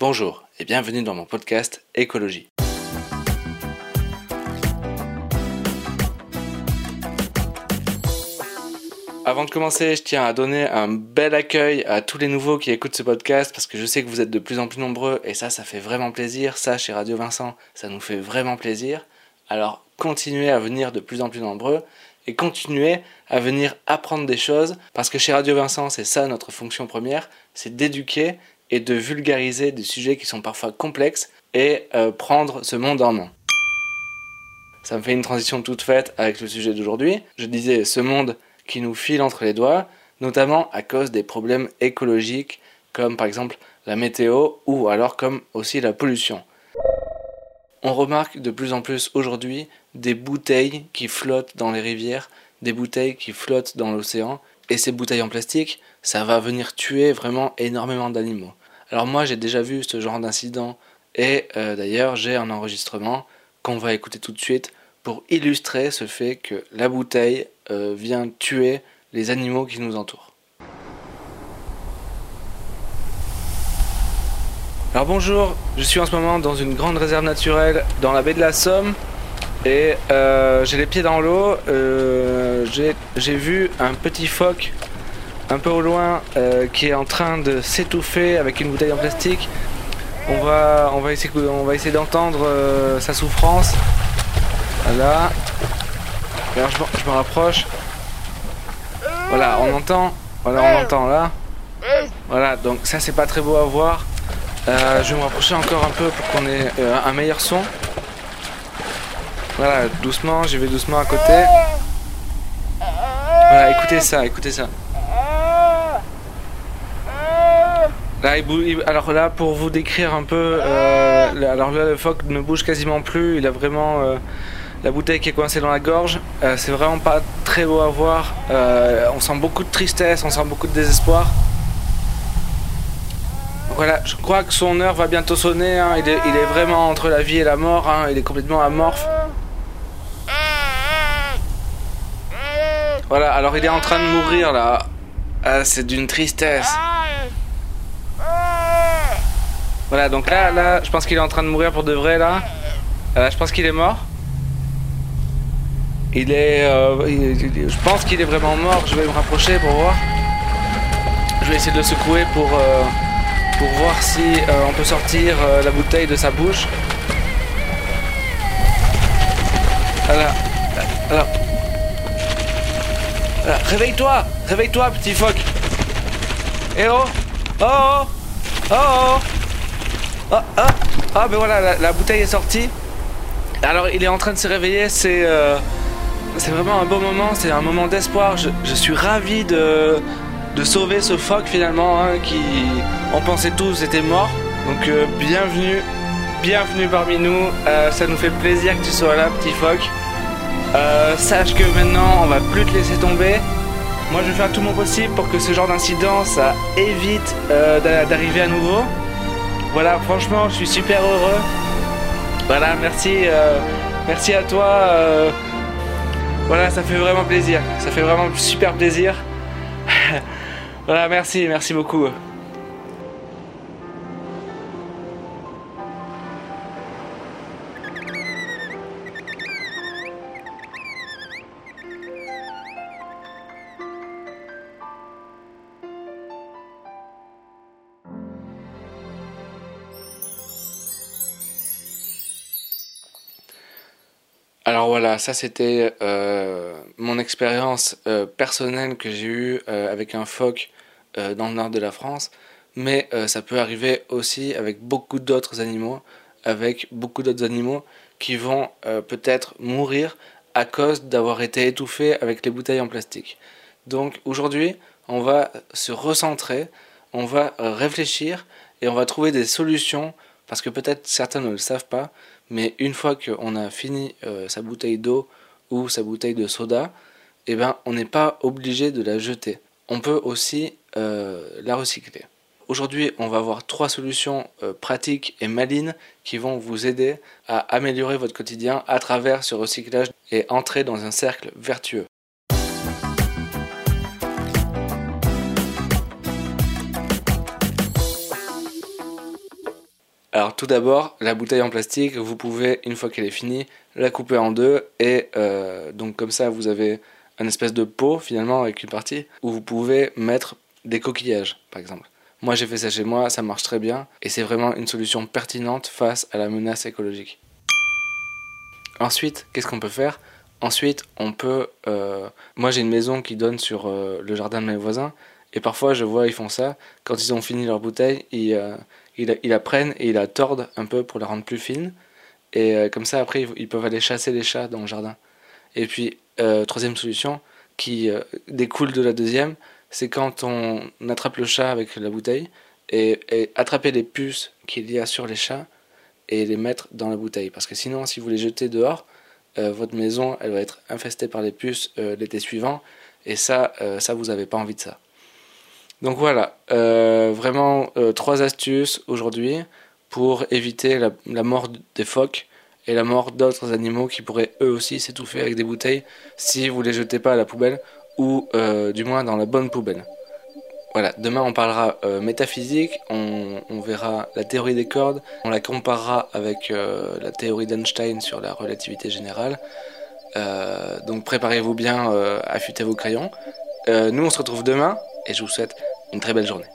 Bonjour et bienvenue dans mon podcast Écologie. Avant de commencer, je tiens à donner un bel accueil à tous les nouveaux qui écoutent ce podcast parce que je sais que vous êtes de plus en plus nombreux et ça, ça fait vraiment plaisir. Ça, chez Radio Vincent, ça nous fait vraiment plaisir. Alors, continuez à venir de plus en plus nombreux et continuez à venir apprendre des choses parce que chez Radio Vincent, c'est ça notre fonction première, c'est d'éduquer et de vulgariser des sujets qui sont parfois complexes et euh, prendre ce monde en main. Ça me fait une transition toute faite avec le sujet d'aujourd'hui. Je disais ce monde qui nous file entre les doigts, notamment à cause des problèmes écologiques comme par exemple la météo ou alors comme aussi la pollution. On remarque de plus en plus aujourd'hui des bouteilles qui flottent dans les rivières, des bouteilles qui flottent dans l'océan, et ces bouteilles en plastique, ça va venir tuer vraiment énormément d'animaux. Alors moi j'ai déjà vu ce genre d'incident, et euh, d'ailleurs j'ai un enregistrement qu'on va écouter tout de suite pour illustrer ce fait que la bouteille euh, vient tuer les animaux qui nous entourent. Alors bonjour, je suis en ce moment dans une grande réserve naturelle dans la baie de la Somme et euh, j'ai les pieds dans l'eau. J'ai vu un petit phoque un peu au loin qui est en train de s'étouffer avec une bouteille en plastique. On va, essayer, d'entendre sa souffrance. Voilà. Alors je, me rapproche. Voilà, on entend. Voilà, on entend là. Voilà, donc ça c'est pas très beau à voir. Euh, je vais me rapprocher encore un peu pour qu'on ait euh, un meilleur son. Voilà, doucement, j'y vais doucement à côté. Voilà, écoutez ça, écoutez ça. Là, alors là, pour vous décrire un peu, euh, alors là, le phoque ne bouge quasiment plus. Il a vraiment la bouteille qui est coincée dans la gorge. Euh, c'est vraiment pas très beau à voir. Euh, on sent beaucoup de tristesse, on sent beaucoup de désespoir. Voilà, je crois que son heure va bientôt sonner. Hein. Il, est, vraiment entre la vie et la mort. Hein. Il est complètement amorphe. Voilà, alors il est en train de mourir là. Ah, c'est d'une tristesse. Voilà, donc là, là, je pense qu'il est en train de mourir pour de vrai là. Euh, je pense qu'il est mort. Il est. Euh, je pense qu'il est vraiment mort. Je vais me rapprocher pour voir. Je vais essayer de le secouer pour, euh, pour voir si euh, on peut sortir la bouteille de sa bouche. Voilà. Alors. Réveille-toi Réveille-toi, petit phoque Eh oh Oh Oh Oh Oh Oh Ah Ah ben voilà, la, bouteille est sortie. Alors il est en train de se réveiller, c'est c'est vraiment un beau moment, c'est un moment d'espoir. Je, suis ravi de, de sauver ce phoque finalement, hein, qui on pensait tous était mort. Donc euh, bienvenue, bienvenue parmi nous. Euh, ça nous fait plaisir que tu sois là, petit phoque. Euh, sache que maintenant on va plus te laisser tomber. Moi je vais faire tout mon possible pour que ce genre d'incident ça évite d'arriver à nouveau. Voilà, franchement je suis super heureux. Voilà, merci, merci à toi. Voilà, ça fait vraiment plaisir. Ça fait vraiment super plaisir. voilà, merci, merci beaucoup. Alors voilà, ça c'était euh, mon expérience euh, personnelle que j'ai eue euh, avec un phoque dans le nord de la France, mais ça peut arriver aussi avec beaucoup d'autres animaux, avec beaucoup d'autres animaux qui vont peut-être mourir à cause d'avoir été étouffés avec les bouteilles en plastique. Donc aujourd'hui, on va se recentrer, on va réfléchir et on va trouver des solutions parce que peut-être certains ne le savent pas, mais une fois qu'on a fini euh, sa bouteille d'eau ou sa bouteille de soda, eh ben, on n'est pas obligé de la jeter. On peut aussi euh, la recycler. Aujourd'hui, on va voir trois solutions euh, pratiques et malines qui vont vous aider à améliorer votre quotidien à travers ce recyclage et entrer dans un cercle vertueux. Alors tout d'abord, la bouteille en plastique, vous pouvez, une fois qu'elle est finie, la couper en deux et euh, donc comme ça vous avez un espèce de pot finalement avec une partie où vous pouvez mettre des coquillages par exemple. Moi j'ai fait ça chez moi, ça marche très bien et c'est vraiment une solution pertinente face à la menace écologique. Ensuite, qu'est-ce qu'on peut faire? Ensuite, on peut... Euh, moi j'ai une maison qui donne sur euh, le jardin de mes voisins et parfois je vois ils font ça, quand ils ont fini leur bouteille, ils, ils, la prennent et ils la tordent un peu pour la rendre plus fine. Et comme ça après ils peuvent aller chasser les chats dans le jardin. Et puis, euh, troisième solution, qui euh, découle de la deuxième, c'est quand on attrape le chat avec la bouteille et, attraper les puces qu'il y a sur les chats et les mettre dans la bouteille. Parce que sinon, si vous les jetez dehors, euh, votre maison, elle va être infestée par les puces l'été suivant. Et ça, ça, vous n'avez pas envie de ça. Donc voilà, vraiment trois astuces aujourd'hui pour éviter la mort des phoques et la mort d'autres animaux qui pourraient eux aussi s'étouffer avec des bouteilles si vous les jetez pas à la poubelle ou euh, du moins dans la bonne poubelle. Voilà, demain on parlera euh, métaphysique, on, verra la théorie des cordes, on la comparera avec euh, la théorie d'Einstein sur la relativité générale. donc préparez-vous bien, affûtez vos crayons. nous on se retrouve demain et je vous souhaite une très belle journée.